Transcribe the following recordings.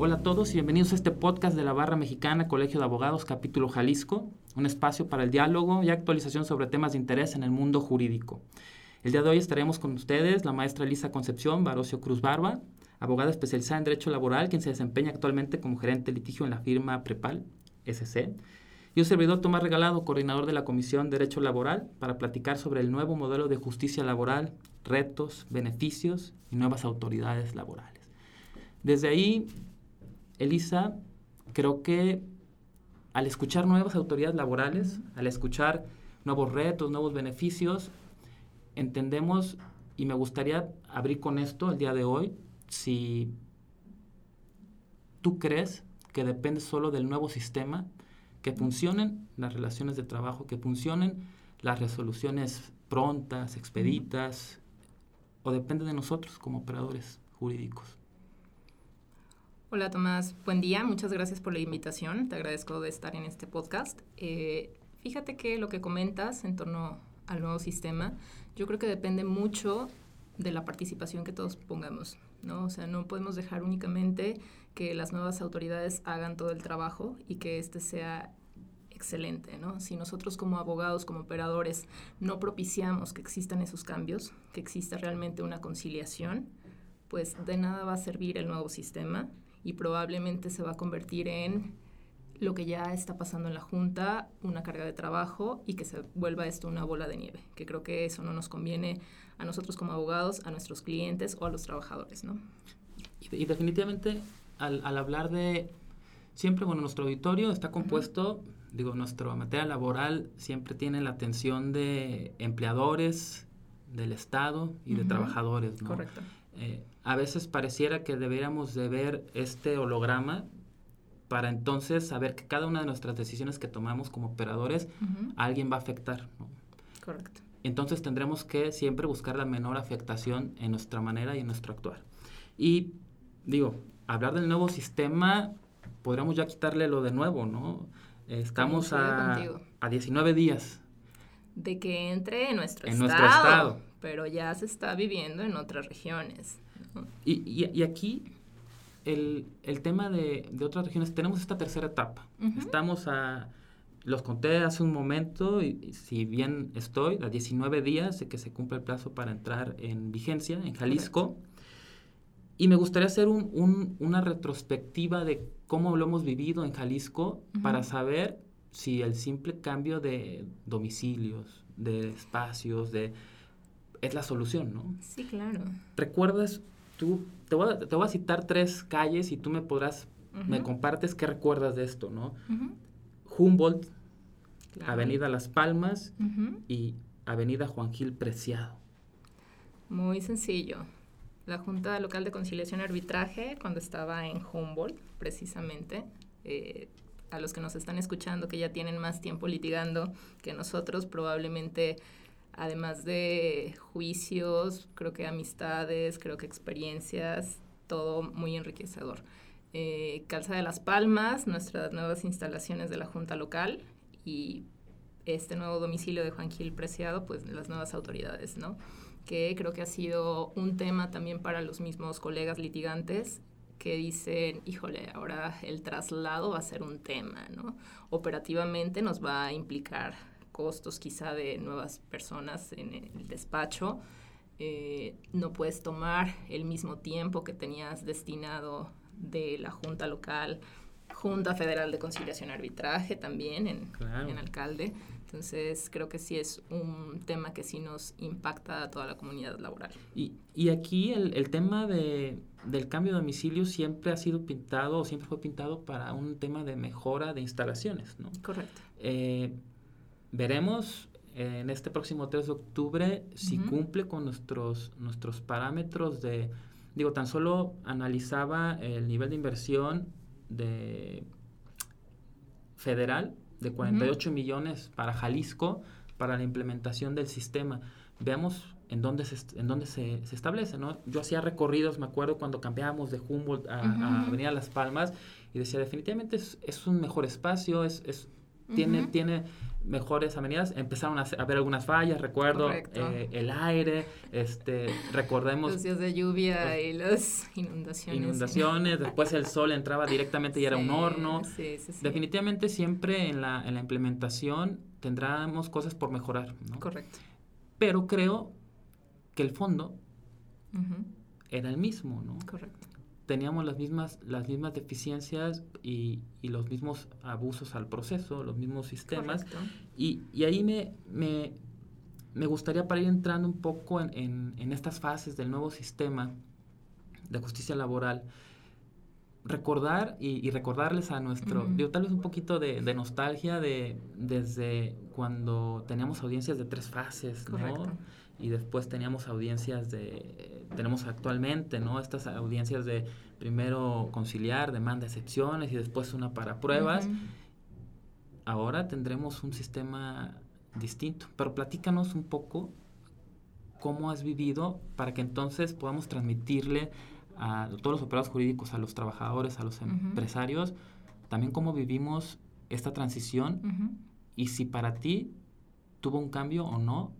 Hola a todos y bienvenidos a este podcast de la Barra Mexicana Colegio de Abogados Capítulo Jalisco, un espacio para el diálogo y actualización sobre temas de interés en el mundo jurídico. El día de hoy estaremos con ustedes la maestra Elisa Concepción Barocio Cruz Barba, abogada especializada en Derecho Laboral, quien se desempeña actualmente como gerente de litigio en la firma Prepal, SC, y un servidor Tomás Regalado, coordinador de la Comisión Derecho Laboral, para platicar sobre el nuevo modelo de justicia laboral, retos, beneficios y nuevas autoridades laborales. Desde ahí, Elisa, creo que al escuchar nuevas autoridades laborales, al escuchar nuevos retos, nuevos beneficios, entendemos, y me gustaría abrir con esto el día de hoy, si tú crees que depende solo del nuevo sistema, que funcionen las relaciones de trabajo, que funcionen las resoluciones prontas, expeditas, o depende de nosotros como operadores jurídicos. Hola Tomás, buen día, muchas gracias por la invitación, te agradezco de estar en este podcast. Eh, fíjate que lo que comentas en torno al nuevo sistema, yo creo que depende mucho de la participación que todos pongamos, ¿no? O sea, no podemos dejar únicamente que las nuevas autoridades hagan todo el trabajo y que este sea excelente, ¿no? Si nosotros como abogados, como operadores, no propiciamos que existan esos cambios, que exista realmente una conciliación, pues de nada va a servir el nuevo sistema y probablemente se va a convertir en lo que ya está pasando en la Junta, una carga de trabajo y que se vuelva esto una bola de nieve, que creo que eso no nos conviene a nosotros como abogados, a nuestros clientes o a los trabajadores, ¿no? Y, definitivamente al, hablar de, siempre, bueno, nuestro auditorio está compuesto, digo, nuestra materia laboral siempre tiene la atención de empleadores, del Estado y de trabajadores, ¿no? Correcto. Eh, a veces pareciera que deberíamos de ver este holograma para entonces saber que cada una de nuestras decisiones que tomamos como operadores, alguien va a afectar. Correcto. Entonces tendremos que siempre buscar la menor afectación en nuestra manera y en nuestro actuar. Y digo, hablar del nuevo sistema, podríamos ya quitarle lo de nuevo, ¿no? Estamos a, a 19 días. De que entre en nuestro en estado. Nuestro estado. Pero ya se está viviendo en otras regiones. Y, y, y aquí el, el tema de, de, otras regiones, tenemos esta tercera etapa. Estamos a, los conté hace un momento, y, si bien estoy, a 19 días de que se cumple el plazo para entrar en vigencia en Jalisco. Y me gustaría hacer un, un, una retrospectiva de cómo lo hemos vivido en Jalisco para saber si el simple cambio de domicilios, de espacios, de es la solución, ¿no? Sí, claro. ¿Recuerdas tú, te voy, a, te voy a citar tres calles y tú me podrás, me compartes qué recuerdas de esto, ¿no? Humboldt, Avenida Las Palmas y Avenida Juan Gil Preciado. Muy sencillo. La Junta Local de Conciliación y Arbitraje, cuando estaba en Humboldt, precisamente, eh, a los que nos están escuchando, que ya tienen más tiempo litigando que nosotros, probablemente además de juicios, creo que amistades, creo que experiencias, todo muy enriquecedor. Eh, Calza de las Palmas, nuestras nuevas instalaciones de la Junta Local y este nuevo domicilio de Juan Gil Preciado, pues las nuevas autoridades, ¿no? Que creo que ha sido un tema también para los mismos colegas litigantes que dicen, híjole, ahora el traslado va a ser un tema, ¿no? Operativamente nos va a implicar costos quizá de nuevas personas en el despacho. Eh, no puedes tomar el mismo tiempo que tenías destinado de la Junta Local, Junta Federal de Conciliación y Arbitraje también en, en Alcalde. Entonces creo que sí es un tema que sí nos impacta a toda la comunidad laboral. Y, y aquí el, el tema de, del cambio de domicilio siempre ha sido pintado o siempre fue pintado para un tema de mejora de instalaciones, ¿no? Correcto. Eh, veremos en este próximo 3 de octubre si cumple con nuestros, nuestros parámetros de, digo, tan solo analizaba el nivel de inversión de federal de 48 millones para Jalisco para la implementación del sistema. Veamos en dónde se, en dónde se, se establece, ¿no? Yo hacía recorridos, me acuerdo cuando cambiábamos de Humboldt a, Avenida Las Palmas y decía, definitivamente es, es un mejor espacio, es, es tiene, tiene mejores avenidas, empezaron a, haber algunas fallas, recuerdo eh, el aire, este, recordemos... Los días de lluvia y las inundaciones. Inundaciones, después el sol entraba directamente y era un horno. Sí, Definitivamente siempre en la, en la implementación tendremos cosas por mejorar, ¿no? Correcto. Pero creo que el fondo era el mismo, ¿no? Correcto teníamos las mismas, las mismas deficiencias y, y, los mismos abusos al proceso, los mismos sistemas. Y, y, ahí me, me, me, gustaría para ir entrando un poco en, en, estas fases del nuevo sistema de justicia laboral, recordar y, recordarles a nuestro, tal vez un poquito de, de, nostalgia de desde cuando teníamos audiencias de tres fases, ¿no? Y después teníamos audiencias de, tenemos actualmente, ¿no? Estas audiencias de primero conciliar, demanda excepciones y después una para pruebas. Ahora tendremos un sistema distinto, pero platícanos un poco cómo has vivido para que entonces podamos transmitirle a todos los operados jurídicos, a los trabajadores, a los empresarios, también cómo vivimos esta transición y si para ti tuvo un cambio o no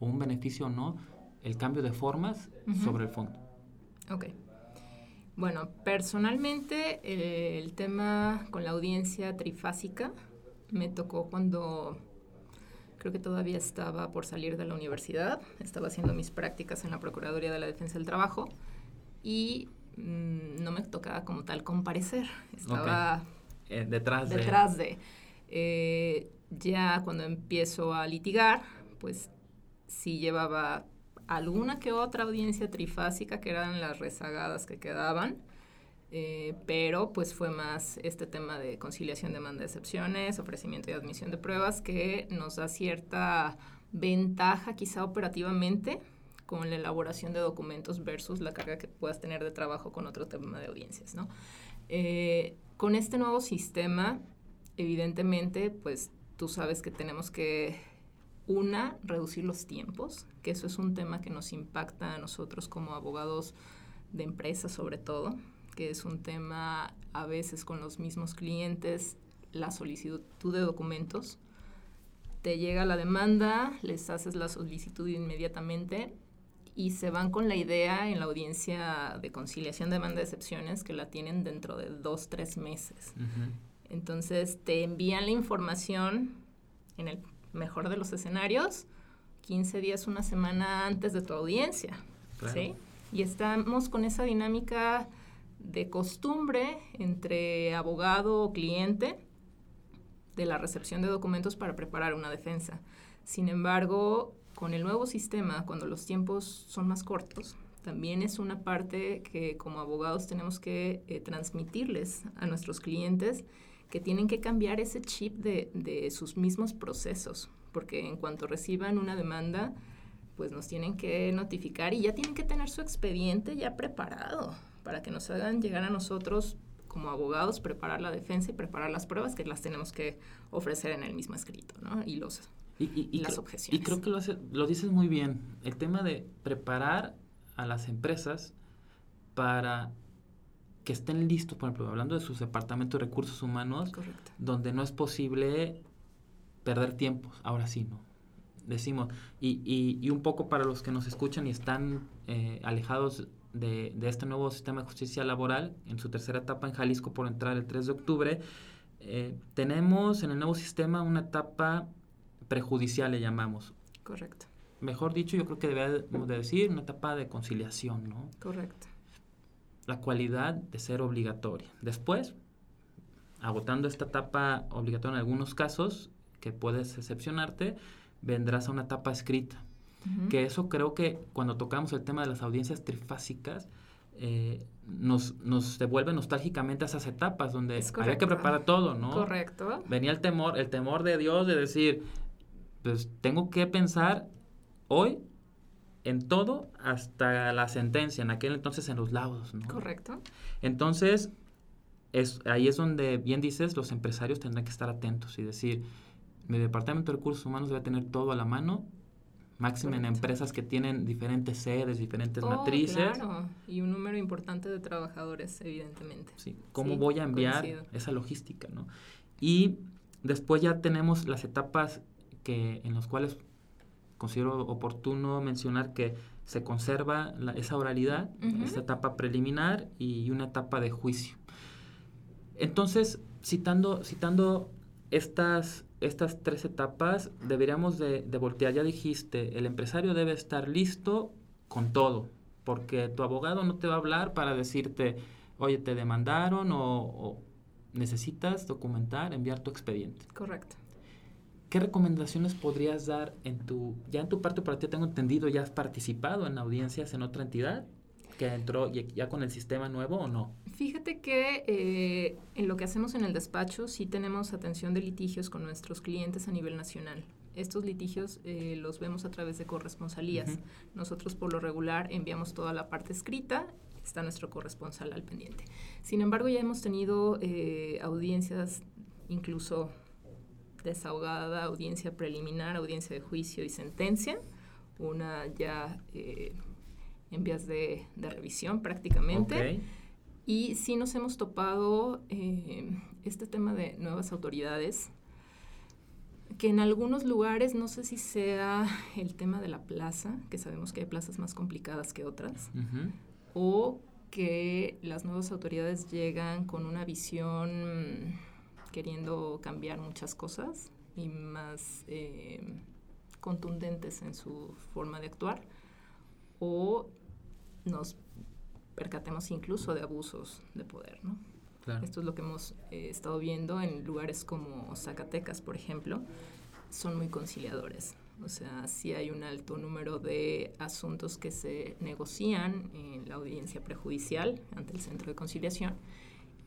o un beneficio o no el cambio de formas sobre el fondo. Ok. Bueno, personalmente el tema con la audiencia trifásica me tocó cuando creo que todavía estaba por salir de la universidad, estaba haciendo mis prácticas en la Procuraduría de la Defensa del Trabajo y mm, no me tocaba como tal comparecer, estaba eh, detrás de... Detrás de. Eh, ya cuando empiezo a litigar, pues sí llevaba alguna que otra audiencia trifásica, que eran las rezagadas que quedaban, eh, pero pues fue más este tema de conciliación, demanda de excepciones, ofrecimiento y admisión de pruebas, que nos da cierta ventaja quizá operativamente con la elaboración de documentos versus la carga que puedas tener de trabajo con otro tema de audiencias, ¿no? Eh, con este nuevo sistema, evidentemente, pues tú sabes que tenemos que una, reducir los tiempos, que eso es un tema que nos impacta a nosotros como abogados de empresa sobre todo, que es un tema a veces con los mismos clientes, la solicitud de documentos. Te llega la demanda, les haces la solicitud inmediatamente y se van con la idea en la audiencia de conciliación de demanda de excepciones que la tienen dentro de dos, tres meses. Entonces te envían la información en el mejor de los escenarios, 15 días, una semana antes de tu audiencia. ¿sí? Y estamos con esa dinámica de costumbre entre abogado o cliente de la recepción de documentos para preparar una defensa. Sin embargo, con el nuevo sistema, cuando los tiempos son más cortos, también es una parte que como abogados tenemos que eh, transmitirles a nuestros clientes que tienen que cambiar ese chip de, de sus mismos procesos, porque en cuanto reciban una demanda, pues nos tienen que notificar y ya tienen que tener su expediente ya preparado para que nos hagan llegar a nosotros como abogados, preparar la defensa y preparar las pruebas que las tenemos que ofrecer en el mismo escrito, ¿no? Y los y, las objeciones. Y creo que lo, lo dices muy bien. El tema de preparar a las empresas para que estén listos, por ejemplo, hablando de sus departamentos de recursos humanos, donde no es posible perder tiempo, ahora sí, ¿no? Decimos, y, y, un poco para los que nos escuchan y están eh, alejados de, de, este nuevo sistema de justicia laboral, en su tercera etapa en Jalisco por entrar el 3 de octubre, eh, tenemos en el nuevo sistema una etapa prejudicial, le llamamos. Correcto. Mejor dicho, yo creo que debemos de decir una etapa de conciliación, ¿no? Correcto la cualidad de ser obligatoria. Después, agotando esta etapa obligatoria en algunos casos, que puedes excepcionarte, vendrás a una etapa escrita. Que eso creo que cuando tocamos el tema de las audiencias trifásicas, eh, nos, nos devuelve nostálgicamente a esas etapas donde había que preparar todo, ¿no? Correcto. Venía el temor, el temor de Dios de decir, pues tengo que pensar hoy en todo hasta la sentencia, en aquel entonces en los laudos. ¿no? Correcto. Entonces, es, ahí es donde, bien dices, los empresarios tendrán que estar atentos y decir, mi departamento de recursos humanos debe tener todo a la mano, máximo en empresas que tienen diferentes sedes, diferentes oh, matrices. Claro, y un número importante de trabajadores, evidentemente. Sí, ¿cómo voy a enviar esa logística? ¿no? Y Después ya tenemos las etapas que, en las cuales considero oportuno mencionar que se conserva esa oralidad, esta etapa preliminar y una etapa de juicio. Entonces, citando, citando estas, estas tres etapas, deberíamos de, voltear. Ya dijiste, el empresario debe estar listo con todo, porque tu abogado no te va a hablar para decirte, oye, te demandaron o necesitas documentar, enviar tu expediente. Correcto. ¿Qué recomendaciones podrías dar en tu, ya en tu parte para ti tengo entendido, ya has participado en audiencias en otra entidad que entró ya con el sistema nuevo o no? Fíjate que eh, en lo que hacemos en el despacho sí tenemos atención de litigios con nuestros clientes a nivel nacional. Estos litigios eh, los vemos a través de corresponsalías. Nosotros por lo regular enviamos toda la parte escrita, está nuestro corresponsal al pendiente. Sin embargo, ya hemos tenido eh, audiencias incluso desahogada, audiencia preliminar, audiencia de juicio y sentencia, una ya eh, en vías de, revisión prácticamente. Y sí nos hemos topado eh, este tema de nuevas autoridades, que en algunos lugares, no sé si sea el tema de la plaza, que sabemos que hay plazas más complicadas que otras, o que las nuevas autoridades llegan con una visión queriendo cambiar muchas cosas y más eh, contundentes en su forma de actuar, o nos percatemos incluso de abusos de poder, ¿no? Esto es lo que hemos eh, estado viendo en lugares como Zacatecas, por ejemplo, son muy conciliadores. O sea, sí hay un alto número de asuntos que se negocian en la audiencia prejudicial ante el centro de conciliación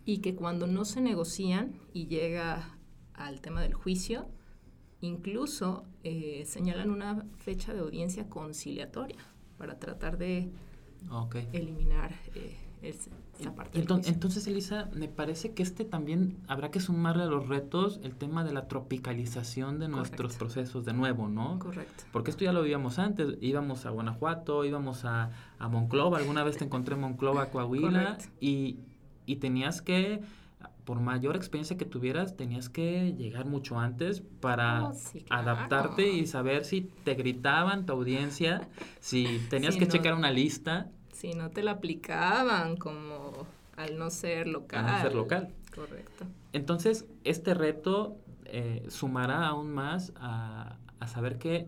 y que cuando no se negocian y llega al tema del juicio, incluso eh, señalan una fecha de audiencia conciliatoria para tratar de eliminar eh, esa parte. Entonces, entonces, Elisa, me parece que este también habrá que sumarle a los retos el tema de la tropicalización de nuestros procesos de nuevo, ¿no? Correcto. Porque esto ya lo vivíamos antes, íbamos a Guanajuato, íbamos a, a Monclova, alguna vez te encontré en Monclova, Coahuila, y y tenías que, por mayor experiencia que tuvieras, tenías que llegar mucho antes para oh, adaptarte y saber si te gritaban tu audiencia, si tenías que checar una lista. Si no te la aplicaban como al no ser local. Al no ser local. Correcto. Entonces, este reto eh, sumará aún más a, a saber que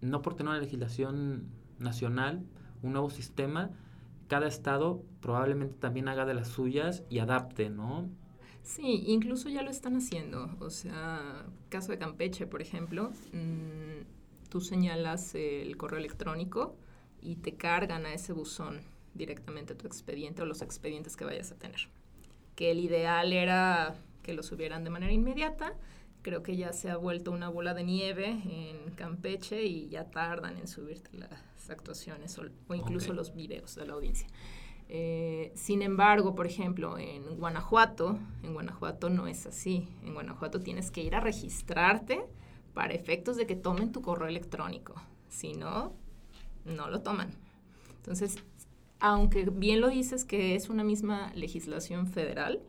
no por tener una legislación nacional, un nuevo sistema, cada estado probablemente también haga de las suyas y adapte, ¿no? Sí, incluso ya lo están haciendo. O sea, caso de Campeche, por ejemplo, mm, tú señalas el correo electrónico y te cargan a ese buzón directamente tu expediente o los expedientes que vayas a tener. Que el ideal era que los subieran de manera inmediata. Creo que ya se ha vuelto una bola de nieve en Campeche y ya tardan en subirte la, actuaciones o, incluso los videos de la audiencia. Eh, sin embargo, por ejemplo, en Guanajuato, en Guanajuato no es así. En Guanajuato tienes que ir a registrarte para efectos de que tomen tu correo electrónico. Si no, no lo toman. Entonces, aunque bien lo dices que es una misma legislación federal,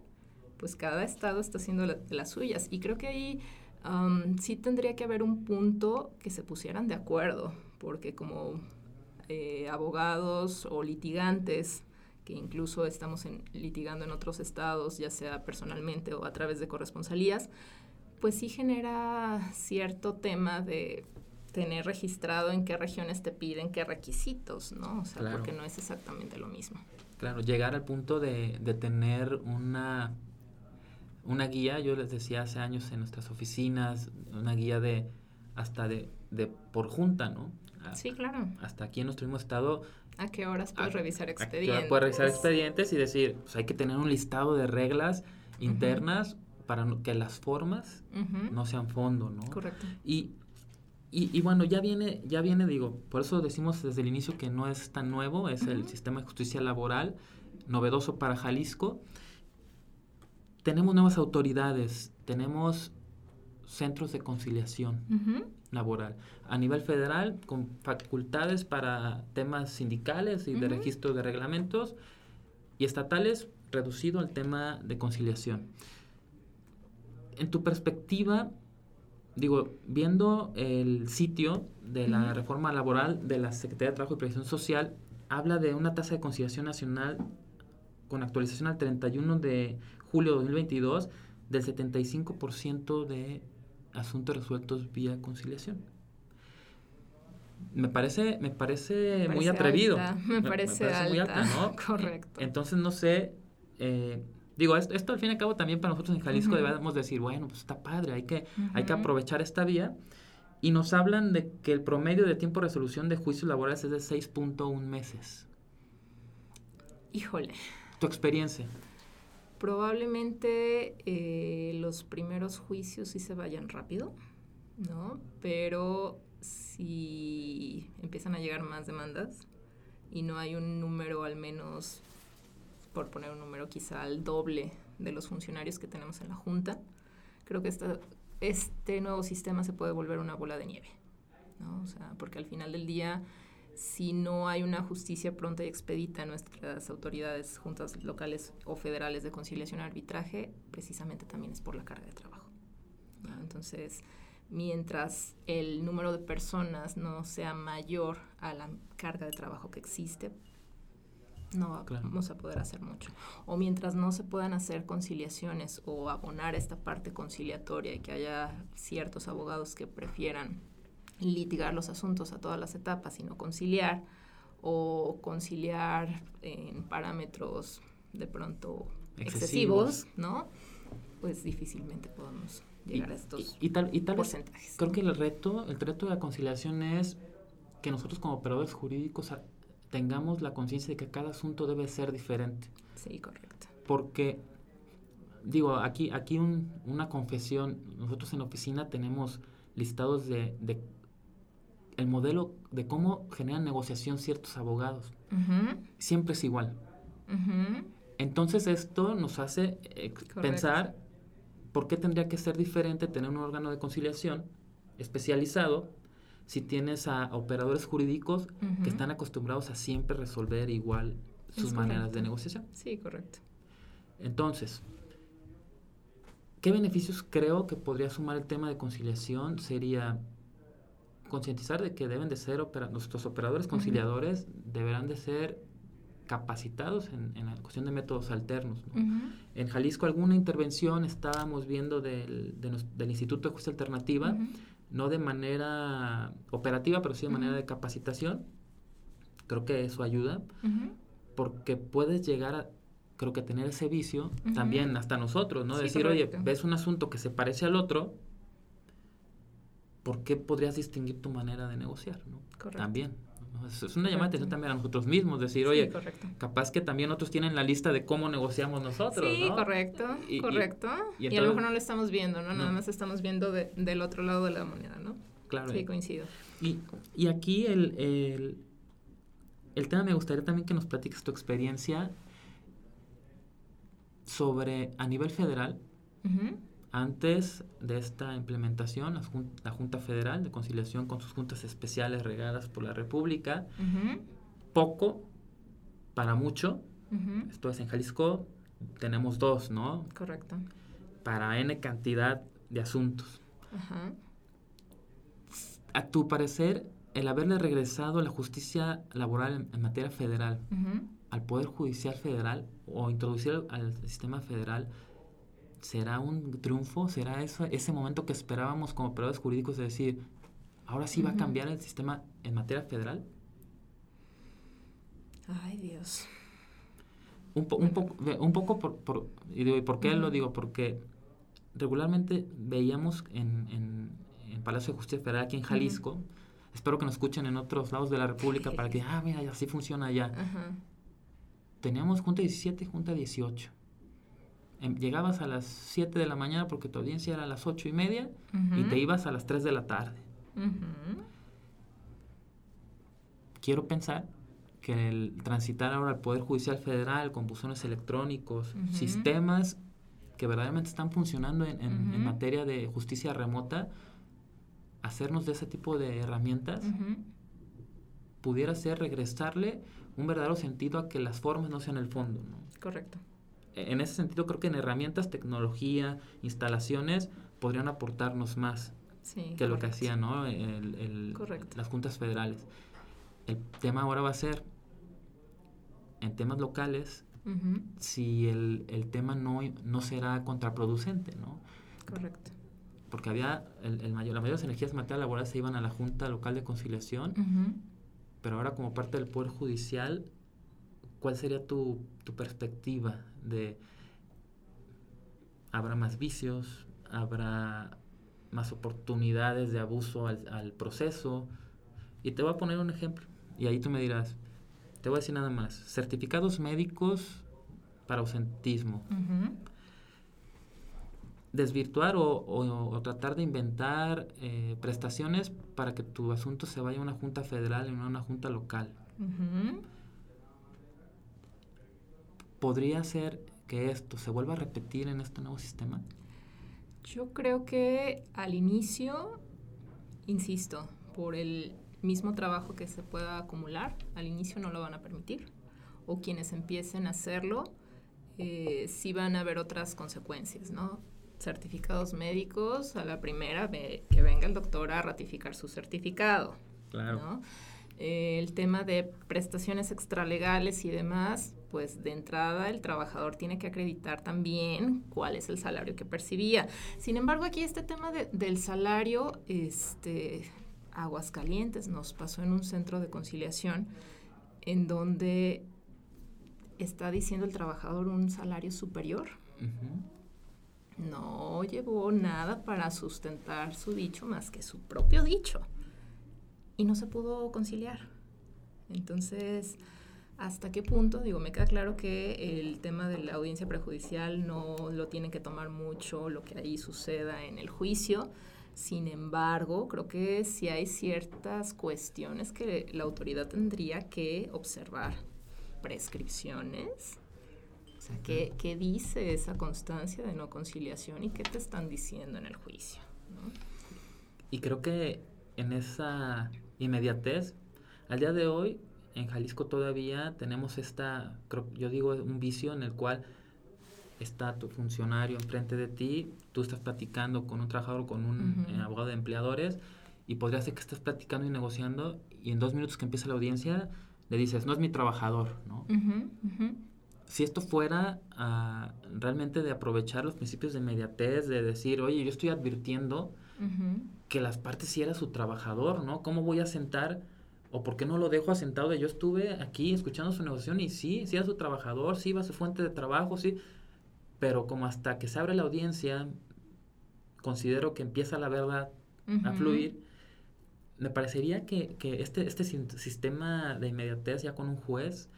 pues cada estado está haciendo las suyas. Y creo que ahí um, sí tendría que haber un punto que se pusieran de acuerdo, porque como eh, abogados o litigantes que incluso estamos litigando en otros estados, ya sea personalmente o a través de corresponsalías, pues sí genera cierto tema de tener registrado en qué regiones te piden qué requisitos, ¿no? O sea, porque no es exactamente lo mismo. Claro, llegar al punto de, de tener una, una guía, yo les decía hace años en nuestras oficinas, una guía de hasta de, de por junta, ¿no? sí, claro. Hasta aquí en nuestro mismo estado. ¿A qué horas puedes revisar expedientes? Puedes revisar expedientes y decir, pues hay que tener un listado de reglas internas para que las formas no sean fondo, ¿no? Correcto. Y, y, bueno, ya viene, ya viene, digo, por eso decimos desde el inicio que no es tan nuevo, es el sistema de justicia laboral, novedoso para Jalisco. Tenemos nuevas autoridades, tenemos centros de conciliación laboral. A nivel federal, con facultades para temas sindicales y de registro de reglamentos, y estatales, reducido al tema de conciliación. en tu perspectiva, digo, viendo el sitio de la reforma laboral de la Secretaría de Trabajo y Previsión Social, habla de una tasa de conciliación nacional con actualización al 31 de julio de 2022 del 75% de asuntos resueltos vía conciliación. Me parece, me parece, muy atrevido. Me, parece, muy alta, ¿no? Correcto. Entonces, no sé, eh, digo, esto, al fin y al cabo también para nosotros en Jalisco debemos decir, bueno, pues está padre, hay que, hay que aprovechar esta vía. Y nos hablan de que el promedio de tiempo de resolución de juicios laborales es de 6.1 meses. Híjole. ¿Tu experiencia? Probablemente eh, los primeros juicios sí se vayan rápido, ¿no? Pero si empiezan a llegar más demandas y no hay un número al menos, por poner un número quizá al doble de los funcionarios que tenemos en la Junta, creo que esta, este nuevo sistema se puede volver una bola de nieve, ¿no? O sea, porque al final del día si no hay una justicia pronta y expedita en nuestras autoridades, juntas locales o federales de conciliación y arbitraje, precisamente también es por la carga de trabajo. Entonces, mientras el número de personas no sea mayor a la carga de trabajo que existe, no vamos a poder hacer mucho. O mientras no se puedan hacer conciliaciones o abonar esta parte conciliatoria y que haya ciertos abogados que prefieran litigar los asuntos a todas las etapas, sino conciliar o conciliar en parámetros de pronto excesivos, ¿no? Pues difícilmente podemos llegar a estos y, tal, y tal porcentajes. creo que el reto, el reto de la conciliación es que nosotros como operadores jurídicos tengamos la conciencia de que cada asunto debe ser diferente. Sí, correcto. Porque digo, aquí, aquí una confesión, nosotros en la oficina tenemos listados de, de el modelo de cómo generan negociación ciertos abogados. Siempre es igual. Entonces esto nos hace eh, pensar por qué tendría que ser diferente tener un órgano de conciliación especializado si tienes a operadores jurídicos que están acostumbrados a siempre resolver igual sus maneras de negociación. Sí, correcto. Entonces, ¿qué beneficios creo que podría sumar el tema de conciliación? Sería concientizar de que deben de ser nuestros operadores conciliadores deberán de ser capacitados en, la cuestión de métodos alternos. En Jalisco alguna intervención estábamos viendo del, del Instituto de Justicia Alternativa, no de manera operativa, pero sí de manera de capacitación. Creo que eso ayuda, porque puedes llegar a, creo que tener ese vicio, también hasta nosotros, ¿no? Decir, oye, ves un asunto que se parece al otro, ¿por qué podrías distinguir tu manera de negociar? ¿no? Correcto. También. Es, una llamada de atención también a nosotros mismos, decir, oye, capaz que también otros tienen la lista de cómo negociamos nosotros. Sí, correcto, correcto. Y, a lo mejor no lo estamos viendo, ¿no? Nada más estamos viendo del otro lado de la moneda, ¿no? Claro. Sí, coincido. Y, y aquí el, el, el tema me gustaría también que nos platiques tu experiencia sobre a nivel federal. Antes de esta implementación, la, Junta Federal de Conciliación con sus juntas especiales regadas por la República, poco para mucho, esto es en Jalisco, tenemos dos, ¿no? Correcto. Para N cantidad de asuntos. A tu parecer, el haberle regresado la justicia laboral en, materia federal al Poder Judicial Federal o introducir al sistema federal, ¿será un triunfo? ¿Será eso, ese momento que esperábamos como operadores jurídicos de decir, ahora sí va a cambiar el sistema en materia federal? Ay, Dios. Un, un, poco, un poco por, por, y ¿por qué lo digo? Porque regularmente veíamos en, en, en, Palacio de Justicia Federal aquí en Jalisco, espero que nos escuchen en otros lados de la República para que, ah, mira, así funciona allá. Teníamos Junta 17 Junta 18 Em, llegabas a las 7 de la mañana porque tu audiencia era a las 8 y media y te ibas a las 3 de la tarde. Quiero pensar que el transitar ahora al Poder Judicial Federal con buzones electrónicos, sistemas que verdaderamente están funcionando en, en, materia de justicia remota, hacernos de ese tipo de herramientas pudiera ser regresarle un verdadero sentido a que las formas no sean el fondo. ¿no? Correcto en ese sentido creo que en herramientas, tecnología, instalaciones podrían aportarnos más que lo que hacían ¿no? el, las juntas federales. El tema ahora va a ser, en temas locales, si el, el, tema no, no será contraproducente, ¿no? Correcto. Porque había, el, mayor, la mayoría de las energías materiales laborales se iban a la Junta Local de Conciliación, pero ahora como parte del Poder Judicial, ¿cuál sería tu, tu perspectiva de, habrá más vicios, habrá más oportunidades de abuso al, al proceso? Y te voy a poner un ejemplo, y ahí tú me dirás, te voy a decir nada más. Certificados médicos para ausentismo. Desvirtuar o, tratar de inventar eh, prestaciones para que tu asunto se vaya a una junta federal y no a una junta local. ¿Podría ser que esto se vuelva a repetir en este nuevo sistema? Yo creo que al inicio, insisto, por el mismo trabajo que se pueda acumular, al inicio no lo van a permitir. O quienes empiecen a hacerlo, eh, sí van a haber otras consecuencias, ¿no? Certificados médicos, a la primera, que venga el doctor a ratificar su certificado. Claro. Eh, el tema de prestaciones extralegales y demás, pues de entrada el trabajador tiene que acreditar también cuál es el salario que percibía. Sin embargo, aquí este tema del salario, este, Aguascalientes, nos pasó en un centro de conciliación en donde está diciendo el trabajador un salario superior. No llevó nada para sustentar su dicho más que su propio dicho. Y no se pudo conciliar. Entonces, ¿hasta qué punto? Digo, me queda claro que el tema de la audiencia prejudicial no lo tienen que tomar mucho lo que ahí suceda en el juicio, sin embargo, creo que sí hay ciertas cuestiones que la autoridad tendría que observar. Prescripciones. O sea, ¿qué, dice esa constancia de no conciliación y qué te están diciendo en el juicio? Y creo que en esa inmediatez, al día de hoy, en Jalisco todavía tenemos esta, yo digo, un vicio en el cual está tu funcionario enfrente de ti, tú estás platicando con un trabajador, con un eh, abogado de empleadores, y podría ser que estés platicando y negociando, y en dos minutos que empieza la audiencia, le dices, no es mi trabajador, ¿no? Si esto fuera ah, realmente de aprovechar los principios de inmediatez, de decir, oye, yo estoy advirtiendo que las partes sí era su trabajador, ¿no? ¿Cómo voy a sentar o por qué no lo dejo asentado yo estuve aquí escuchando su negociación y sí, sí era su trabajador, sí iba a su fuente de trabajo, sí, pero como hasta que se abre la audiencia, considero que empieza la verdad a fluir, me parecería que, que, este, este sistema de inmediatez ya con un juez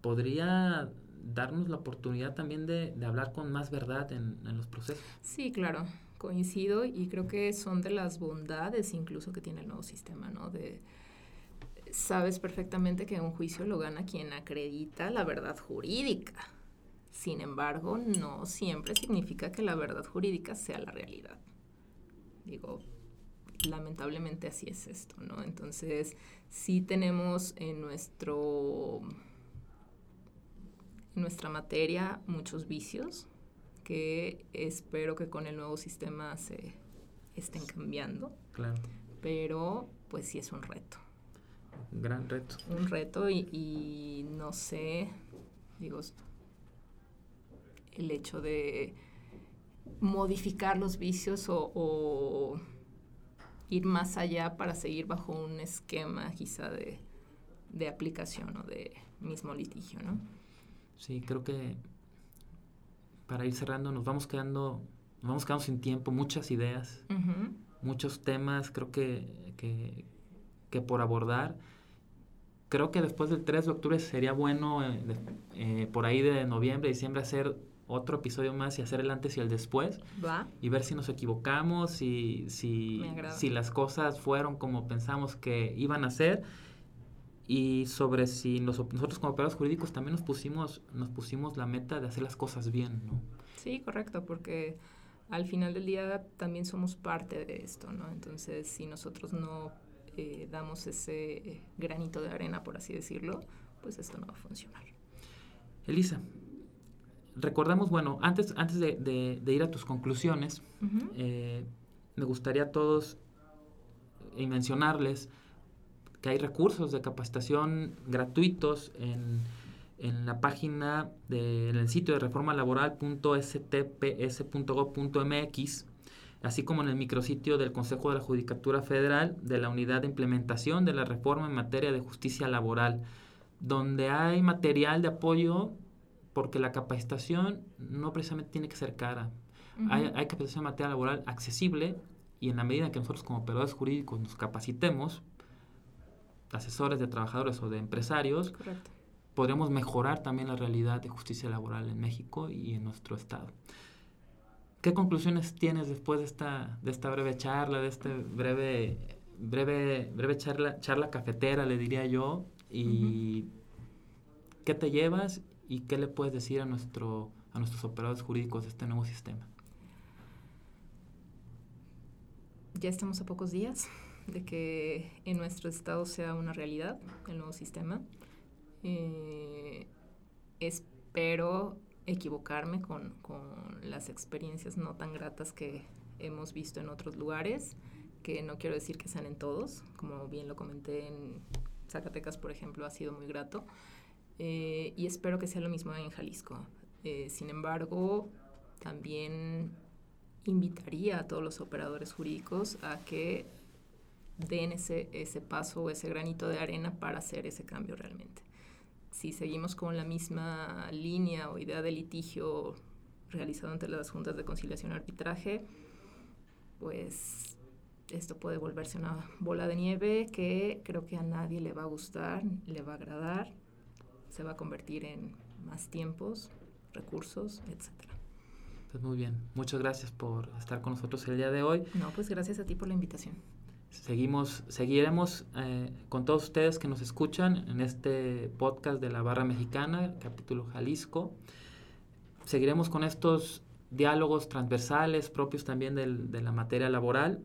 podría darnos la oportunidad también de, de hablar con más verdad en, en, los procesos. Sí, claro, coincido y creo que son de las bondades incluso que tiene el nuevo sistema, ¿no? De, sabes perfectamente que un juicio lo gana quien acredita la verdad jurídica. Sin embargo, no siempre significa que la verdad jurídica sea la realidad. Digo, lamentablemente así es esto, ¿no? Entonces, sí tenemos en nuestro en nuestra materia muchos vicios que espero que con el nuevo sistema se estén cambiando. Claro. Pero pues sí es un reto. Un gran reto. Un reto y, y no sé, digo, el hecho de modificar los vicios o, ir más allá para seguir bajo un esquema quizá de, aplicación o de mismo litigio, ¿no? Sí, creo que para ir cerrando nos vamos quedando, nos vamos quedando sin tiempo, muchas ideas, muchos temas, creo que, que, por abordar. Creo que después del 3 de octubre sería bueno, eh, eh, por ahí de noviembre, diciembre, hacer otro episodio más y hacer el antes y el después. ¿Va? Y ver si nos equivocamos, y si, si las cosas fueron como pensamos que iban a ser. Y sobre si nosotros como operadores jurídicos también nos pusimos, nos pusimos la meta de hacer las cosas bien, ¿no? Sí, correcto, porque al final del día también somos parte de esto, ¿no? Entonces, si nosotros no eh, damos ese granito de arena, por así decirlo, pues esto no va a funcionar. Elisa, recordamos, bueno, antes, antes de, ir a tus conclusiones, eh, me gustaría a todos eh, mencionarles que hay recursos de capacitación gratuitos en, la página del el sitio de reformalaboral.stps.gov.mx, así como en el micrositio del Consejo de la Judicatura Federal de la Unidad de Implementación de la Reforma en materia de justicia laboral, donde hay material de apoyo porque la capacitación no precisamente tiene que ser cara. hay, hay, capacitación de materia laboral accesible y en la medida en que nosotros como operadores jurídicos nos capacitemos, asesores de trabajadores o de empresarios, podremos mejorar también la realidad de justicia laboral en México y en nuestro estado. ¿Qué conclusiones tienes después de esta, de esta breve charla, de esta breve, breve, breve charla, charla cafetera, le diría yo? ¿Y qué te llevas y qué le puedes decir a, nuestro, a nuestros operadores jurídicos de este nuevo sistema? Ya estamos a pocos días de que en nuestro estado sea una realidad el nuevo sistema. Eh, espero equivocarme con, con, las experiencias no tan gratas que hemos visto en otros lugares, que no quiero decir que sean en todos, como bien lo comenté en Zacatecas, por ejemplo, ha sido muy grato, eh, y espero que sea lo mismo en Jalisco. Eh, sin embargo, también invitaría a todos los operadores jurídicos a que den ese, ese paso o ese granito de arena para hacer ese cambio realmente. Si seguimos con la misma línea o idea de litigio realizado ante las juntas de conciliación y arbitraje, pues esto puede volverse una bola de nieve que creo que a nadie le va a gustar, le va a agradar se va a convertir en más tiempos, recursos, etcétera. Pues muy bien, muchas gracias por estar con nosotros el día de hoy. No, pues gracias a ti por la invitación. Seguimos, seguiremos eh, con todos ustedes que nos escuchan en este podcast de la Barra Mexicana, capítulo Jalisco. Seguiremos con estos diálogos transversales propios también de la materia laboral.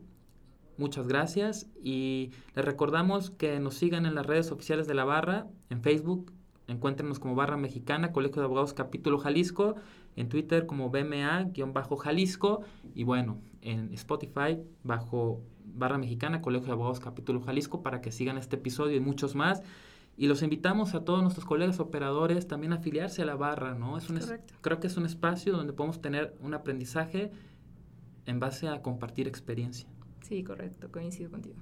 Muchas gracias y les recordamos que nos sigan en las redes oficiales de la Barra, en Facebook, Encuéntrenos como Barra Mexicana, Colegio de Abogados Capítulo Jalisco, en Twitter como BMA-Jalisco y bueno, en Spotify bajo Barra Mexicana, Colegio de Abogados Capítulo Jalisco para que sigan este episodio y muchos más. Y los invitamos a todos nuestros colegas operadores también a afiliarse a la barra, ¿no? Es un creo que es un espacio donde podemos tener un aprendizaje en base a compartir experiencia. Sí, correcto, coincido contigo.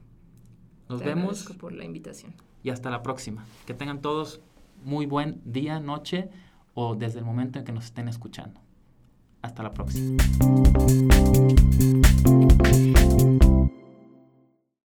Nos vemos. por la invitación. Y hasta la próxima. Que tengan todos muy buen día, noche o desde el momento en que nos estén escuchando. Hasta la próxima.